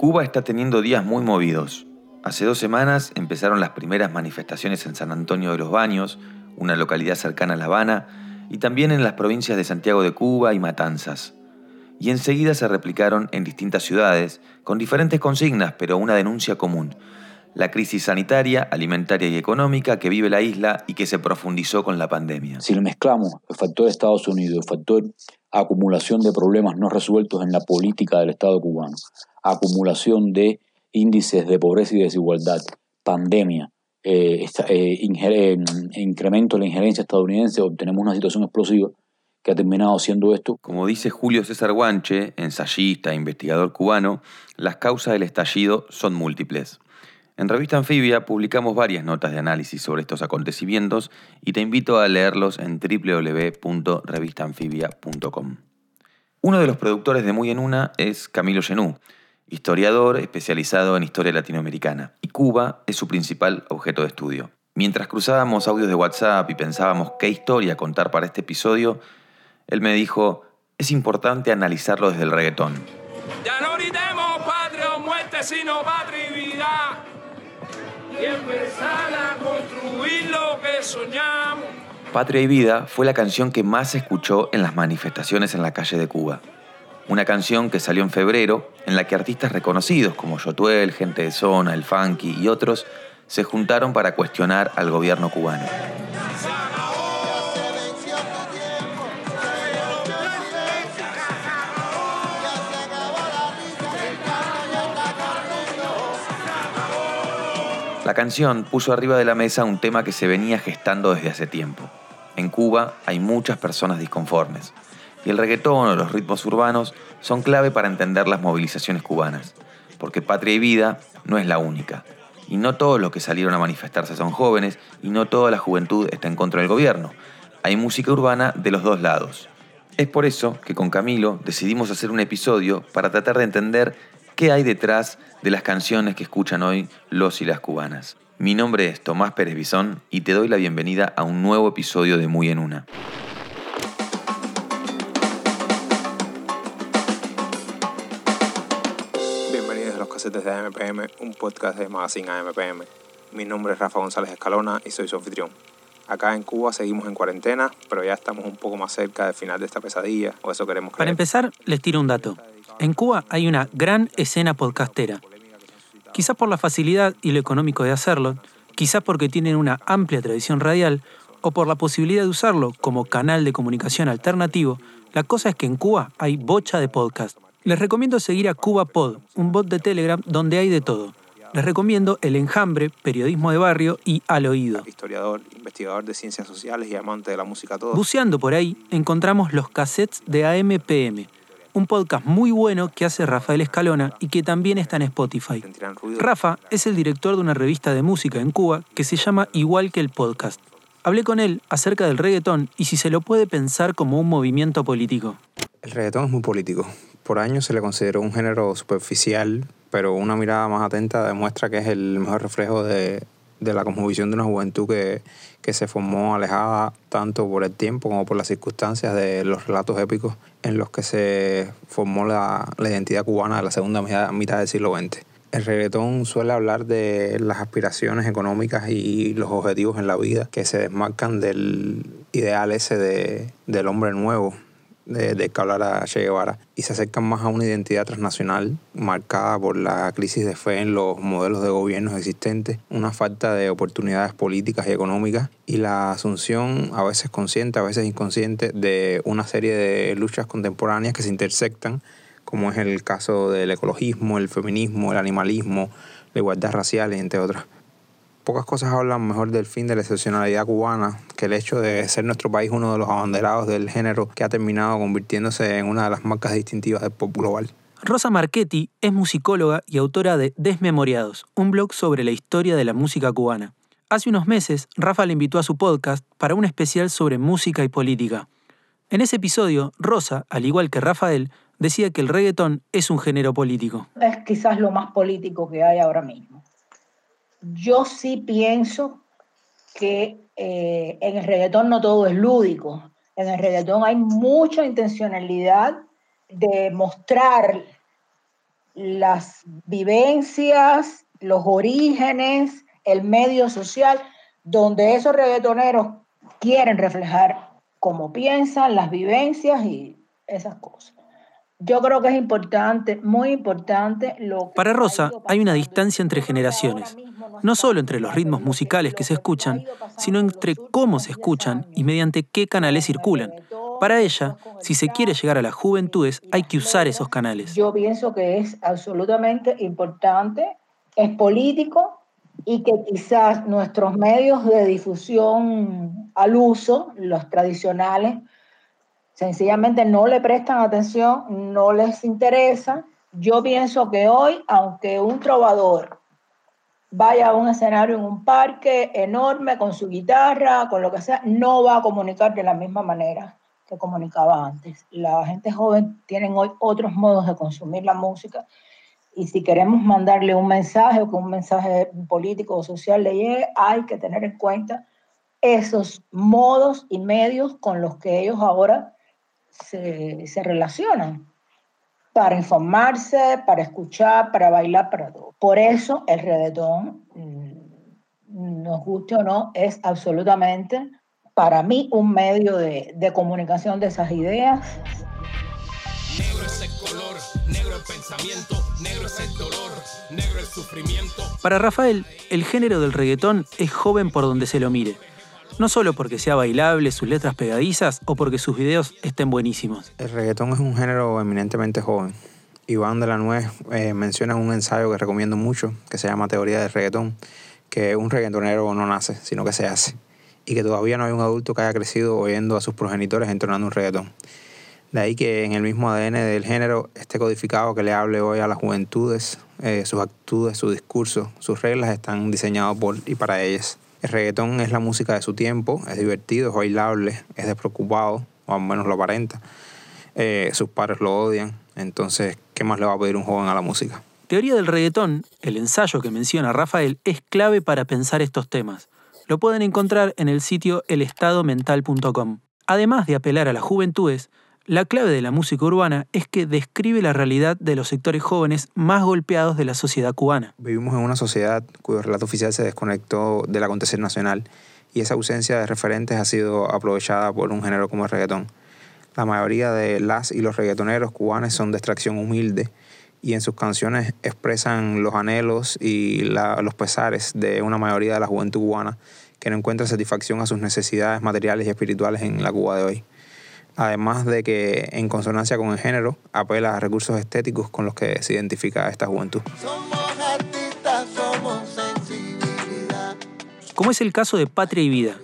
Cuba está teniendo días muy movidos. Hace dos semanas empezaron las primeras manifestaciones en San Antonio de los Baños, una localidad cercana a La Habana, y también en las provincias de Santiago de Cuba y Matanzas. Y enseguida se replicaron en distintas ciudades, con diferentes consignas, pero una denuncia común, la crisis sanitaria, alimentaria y económica que vive la isla y que se profundizó con la pandemia. Si le mezclamos el factor de Estados Unidos, el factor acumulación de problemas no resueltos en la política del Estado cubano, acumulación de índices de pobreza y desigualdad, pandemia, eh, eh, eh, incremento de la injerencia estadounidense, obtenemos una situación explosiva que ha terminado siendo esto. Como dice Julio César Guanche, ensayista e investigador cubano, las causas del estallido son múltiples. En Revista Anfibia publicamos varias notas de análisis sobre estos acontecimientos y te invito a leerlos en www.revistanfibia.com. Uno de los productores de Muy en Una es Camilo Genú, historiador especializado en historia latinoamericana, y Cuba es su principal objeto de estudio. Mientras cruzábamos audios de WhatsApp y pensábamos qué historia contar para este episodio, él me dijo, es importante analizarlo desde el reggaetón. Ya no gritemos patria o muerte, sino patria y vida a construir lo que soñamos. Patria y Vida fue la canción que más se escuchó en las manifestaciones en la calle de Cuba. Una canción que salió en febrero, en la que artistas reconocidos como Yotuel, Gente de Zona, El Funky y otros se juntaron para cuestionar al gobierno cubano. La canción puso arriba de la mesa un tema que se venía gestando desde hace tiempo. En Cuba hay muchas personas disconformes, y el reggaetón o los ritmos urbanos son clave para entender las movilizaciones cubanas, porque Patria y Vida no es la única, y no todos los que salieron a manifestarse son jóvenes, y no toda la juventud está en contra del gobierno. Hay música urbana de los dos lados. Es por eso que con Camilo decidimos hacer un episodio para tratar de entender qué hay detrás de las canciones que escuchan hoy los y las cubanas. Mi nombre es Tomás Pérez Bisón y te doy la bienvenida a un nuevo episodio de Muy en Una. Bienvenidos a los casetes de AMPM, un podcast de Magazine AMPM. Mi nombre es Rafa González Escalona y soy su anfitrión. Acá en Cuba seguimos en cuarentena, pero ya estamos un poco más cerca del final de esta pesadilla, o eso queremos creer. Para empezar, les tiro un dato. En Cuba hay una gran escena podcastera. Quizás por la facilidad y lo económico de hacerlo, quizás porque tienen una amplia tradición radial o por la posibilidad de usarlo como canal de comunicación alternativo, la cosa es que en Cuba hay bocha de podcast. Les recomiendo seguir a Cuba Pod, un bot de Telegram donde hay de todo. Les recomiendo El Enjambre, Periodismo de Barrio y Al Oído. Historiador, investigador de ciencias sociales y amante de la música todo. Buceando por ahí, encontramos los cassettes de AMPM, un podcast muy bueno que hace Rafael Escalona y que también está en Spotify. Rafa es el director de una revista de música en Cuba que se llama Igual que el Podcast. Hablé con él acerca del reggaetón y si se lo puede pensar como un movimiento político. El reggaetón es muy político. Por años se le consideró un género superficial, pero una mirada más atenta demuestra que es el mejor reflejo de, de la cosmovisión de una juventud que, que se formó alejada tanto por el tiempo como por las circunstancias de los relatos épicos en los que se formó la, identidad cubana de la segunda mitad, mitad del siglo XX. El reggaetón suele hablar de las aspiraciones económicas y los objetivos en la vida que se desmarcan del ideal ese de, del hombre nuevo, de, de que hablara Che Guevara y se acercan más a una identidad transnacional marcada por la crisis de fe en los modelos de gobiernos existentes, una falta de oportunidades políticas y económicas y la asunción, a veces consciente, a veces inconsciente, de una serie de luchas contemporáneas que se intersectan, como es el caso del ecologismo, el feminismo, el animalismo, la igualdad racial, entre otras pocas cosas hablan mejor del fin de la excepcionalidad cubana que el hecho de ser nuestro país uno de los abanderados del género que ha terminado convirtiéndose en una de las marcas distintivas del pop global. Rosa Marchetti es musicóloga y autora de Desmemoriados, un blog sobre la historia de la música cubana. Hace unos meses, Rafa le invitó a su podcast para un especial sobre música y política. En ese episodio, Rosa, al igual que Rafael, decía que el reggaetón es un género político. Es quizás lo más político que hay ahora mismo yo sí pienso que eh, en el reggaetón no todo es lúdico. En el reggaetón hay mucha intencionalidad de mostrar las vivencias, los orígenes, el medio social, donde esos reggaetoneros quieren reflejar cómo piensan, las vivencias y esas cosas. Yo creo que es importante, muy importante lo Para Rosa hay una distancia entre generaciones, no solo entre los ritmos musicales que se escuchan, sino entre cómo se escuchan y mediante qué canales circulan. Para ella, si se quiere llegar a las juventudes, hay que usar esos canales. Yo pienso que es absolutamente importante, es político y que quizás nuestros medios de difusión al uso, los tradicionales, sencillamente no le prestan atención, no les interesa. Yo pienso que hoy, aunque un trovador vaya a un escenario en un parque enorme con su guitarra, con lo que sea, no va a comunicar de la misma manera que comunicaba antes. La gente joven tiene hoy otros modos de consumir la música y si queremos mandarle un mensaje o que un mensaje político o social le llegue, hay que tener en cuenta esos modos y medios con los que ellos ahora se, se relacionan para informarse, para escuchar, para bailar, para todo. Por eso el reggaetón, mm, nos guste o no, es absolutamente para mí un medio de, de comunicación de esas ideas. Negro es el color, negro el pensamiento, negro es el dolor, negro el sufrimiento. Para Rafael, el género del reggaetón es joven por donde se lo mire. No solo porque sea bailable, sus letras pegadizas o porque sus videos estén buenísimos. El reggaetón es un género eminentemente joven. Iván de la Nuez eh, menciona en un ensayo que recomiendo mucho, que se llama Teoría del Reggaetón, que un reggaetonero no nace, sino que se hace. Y que todavía no hay un adulto que haya crecido oyendo a sus progenitores entonando un reggaetón. De ahí que en el mismo ADN del género esté codificado que le hable hoy a las juventudes, eh, sus actitudes, su discurso, sus reglas están diseñados por y para ellas. El reggaetón es la música de su tiempo, es divertido, es bailable, es despreocupado, o al menos lo aparenta. Eh, sus padres lo odian, entonces, ¿qué más le va a pedir un joven a la música? Teoría del reggaetón, el ensayo que menciona Rafael, es clave para pensar estos temas. Lo pueden encontrar en el sitio elestadomental.com. Además de apelar a las juventudes, la clave de la música urbana es que describe la realidad de los sectores jóvenes más golpeados de la sociedad cubana. Vivimos en una sociedad cuyo relato oficial se desconectó del acontecer nacional y esa ausencia de referentes ha sido aprovechada por un género como el reggaetón. La mayoría de las y los reggaetoneros cubanos son de extracción humilde y en sus canciones expresan los anhelos y los pesares de una mayoría de la juventud cubana que no encuentra satisfacción a sus necesidades materiales y espirituales en la Cuba de hoy además de que en consonancia con el género apela a recursos estéticos con los que se identifica a esta juventud. Como es el caso de Patria y Vida,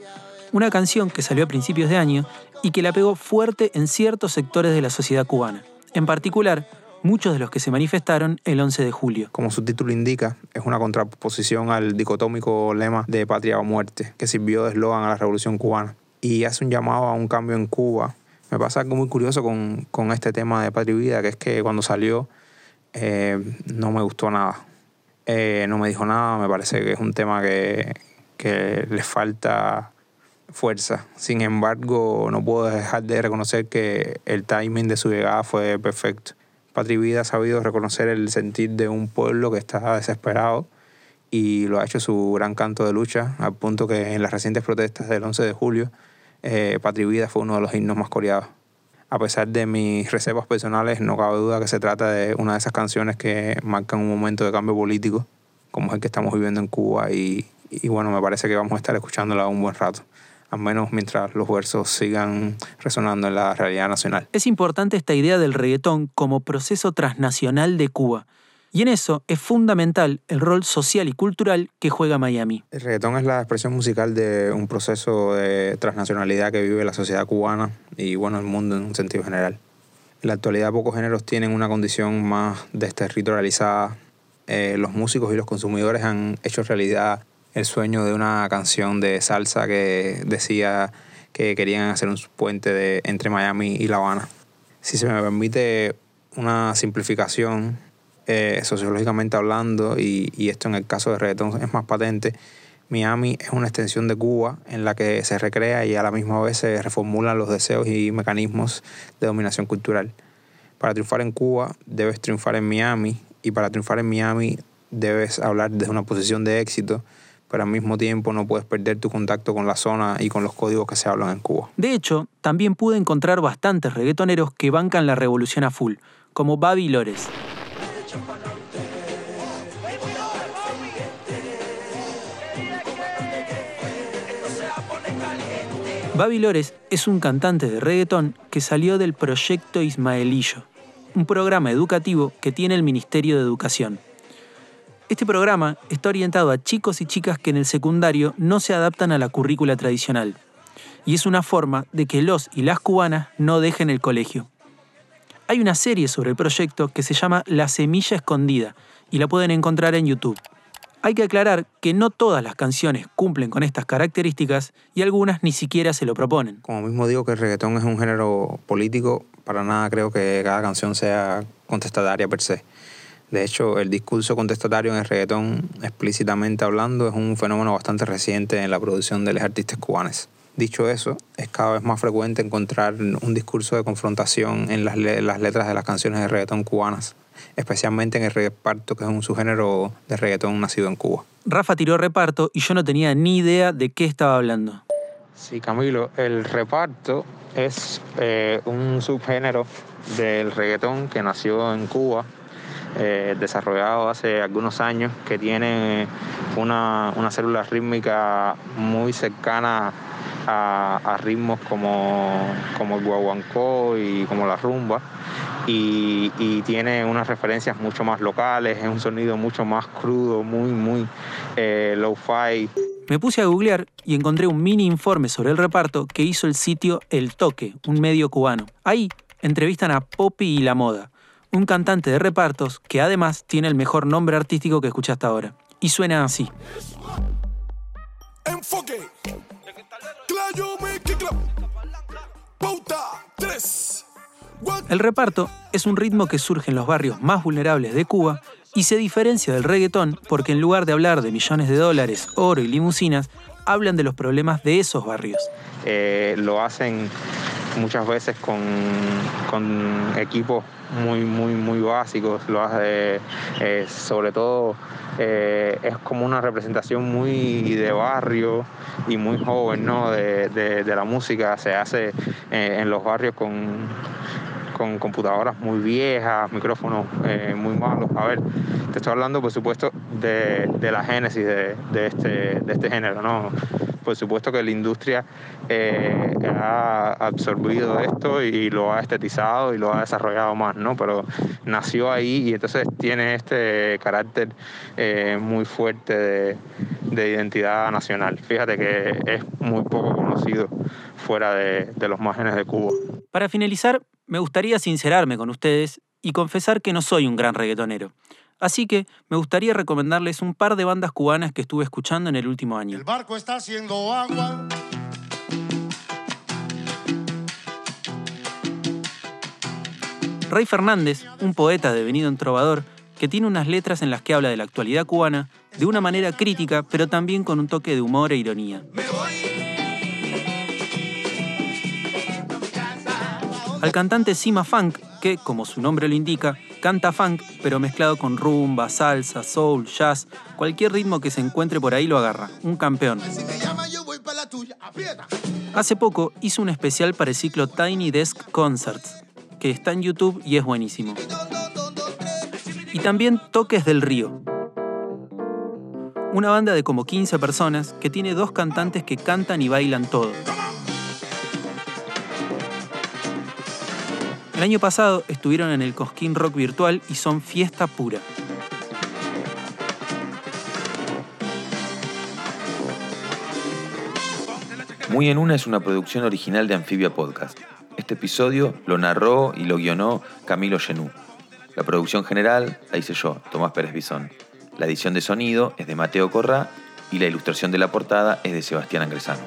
una canción que salió a principios de año y que la pegó fuerte en ciertos sectores de la sociedad cubana, en particular muchos de los que se manifestaron el 11 de julio. Como su título indica, es una contraposición al dicotómico lema de patria o muerte, que sirvió de eslogan a la revolución cubana, y hace un llamado a un cambio en Cuba me pasa algo muy curioso con, con este tema de Patria y Vida, que es que cuando salió eh, no me gustó nada. Eh, no me dijo nada, me parece que es un tema que, que le falta fuerza. Sin embargo, no puedo dejar de reconocer que el timing de su llegada fue perfecto. Patria y Vida ha sabido reconocer el sentir de un pueblo que está desesperado y lo ha hecho su gran canto de lucha, al punto que en las recientes protestas del 11 de julio eh, Vida fue uno de los himnos más coreados. A pesar de mis reservas personales, no cabe duda que se trata de una de esas canciones que marcan un momento de cambio político, como es el que estamos viviendo en Cuba, y, y bueno, me parece que vamos a estar escuchándola un buen rato al menos mientras los versos sigan resonando en la realidad nacional. Es importante esta idea del reggaetón como proceso transnacional de Cuba. Y en eso es fundamental el rol social y cultural que juega Miami. El reggaetón es la expresión musical de un proceso de transnacionalidad que vive la sociedad cubana y bueno, el mundo en un sentido general. En la actualidad pocos géneros tienen una condición más desterritorializada. Eh, los músicos y los consumidores han hecho realidad el sueño de una canción de salsa que decía que querían hacer un puente entre Miami y La Habana. Si se me permite una simplificación, eh, sociológicamente hablando, y, y, esto en el caso de reggaetón es más patente, Miami es una extensión de Cuba en la que se recrea y a la misma vez se reformulan los deseos y mecanismos de dominación cultural. Para triunfar en Cuba debes triunfar en Miami y para triunfar en Miami debes hablar desde una posición de éxito, pero al mismo tiempo no puedes perder tu contacto con la zona y con los códigos que se hablan en Cuba. De hecho, también pude encontrar bastantes reggaetoneros que bancan la revolución a full, como Babi Lores. Babi Lores es un cantante de reggaetón que salió del proyecto Ismaelillo, un programa educativo que tiene el Ministerio de Educación. Este programa está orientado a chicos y chicas que en el secundario no se adaptan a la currícula tradicional, y es una forma de que los y las cubanas no dejen el colegio. Hay una serie sobre el proyecto que se llama La Semilla Escondida, y la pueden encontrar en YouTube. Hay que aclarar que no todas las canciones cumplen con estas características y algunas ni siquiera se lo proponen. Como mismo digo que el reggaetón es un género político, para nada creo que cada canción sea contestataria per se. De hecho, el discurso contestatario en el reggaetón, explícitamente hablando, es un fenómeno bastante reciente en la producción de los artistas cubanos. Dicho eso, es cada vez más frecuente encontrar un discurso de confrontación en las, las letras de las canciones de reggaetón cubanas especialmente en el reparto, que es un subgénero de reggaetón nacido en Cuba. Rafa tiró reparto y yo no tenía ni idea de qué estaba hablando. Sí, Camilo, el reparto es eh, un subgénero del reggaetón que nació en Cuba, eh, desarrollado hace algunos años, que tiene una, una célula rítmica muy cercana a, ritmos como, como el guaguancó y como la rumba y, tiene unas referencias mucho más locales, es un sonido mucho más crudo, muy, muy eh, low-fi. Me puse a googlear y encontré un mini informe sobre el reparto que hizo el sitio El Toque, un medio cubano. Ahí entrevistan a Poppy y La Moda, un cantante de repartos que además tiene el mejor nombre artístico que escuché hasta ahora. Y suena así. Enfoque. Pauta 3. El reparto es un ritmo que surge en los barrios más vulnerables de Cuba y se diferencia del reggaetón porque en lugar de hablar de millones de dólares, oro y limusinas, hablan de los problemas de esos barrios. Eh, lo hacen muchas veces con, equipos muy, muy, muy básicos, lo hace, eh, sobre todo eh, es como una representación muy de barrio y muy joven ¿no? de, la música, se hace en los barrios con con computadoras muy viejas, micrófonos eh, muy malos. A ver, te estoy hablando, por supuesto, de, la génesis de, este, de este género, ¿no? Por supuesto que la industria eh, ha absorbido esto y lo ha estetizado y lo ha desarrollado más, ¿no? Pero nació ahí y entonces tiene este carácter eh, muy fuerte de, de identidad nacional. Fíjate que es muy poco conocido fuera de, de los márgenes de Cuba. Para finalizar, me gustaría sincerarme con ustedes y confesar que no soy un gran reggaetonero. Así que me gustaría recomendarles un par de bandas cubanas que estuve escuchando en el último año. El barco está haciendo agua. Rey Fernández, un poeta devenido en trovador, que tiene unas letras en las que habla de la actualidad cubana de una manera crítica, pero también con un toque de humor e ironía. Al cantante Sima Funk, que, como su nombre lo indica, canta funk, pero mezclado con rumba, salsa, soul, jazz, cualquier ritmo que se encuentre por ahí lo agarra, un campeón. Hace poco hizo un especial para el ciclo Tiny Desk Concerts, que está en YouTube y es buenísimo. Y también Toques del Río, una banda de como 15 personas que tiene dos cantantes que cantan y bailan todo. El año pasado estuvieron en el Cosquín Rock Virtual y son fiesta pura. Muy en una es una producción original de Amphibia Podcast. Este episodio lo narró y lo guionó Camilo Genú. La producción general la hice yo, Tomás Pérez Bisón. La edición de sonido es de Mateo Corrá y la ilustración de la portada es de Sebastián Angresano.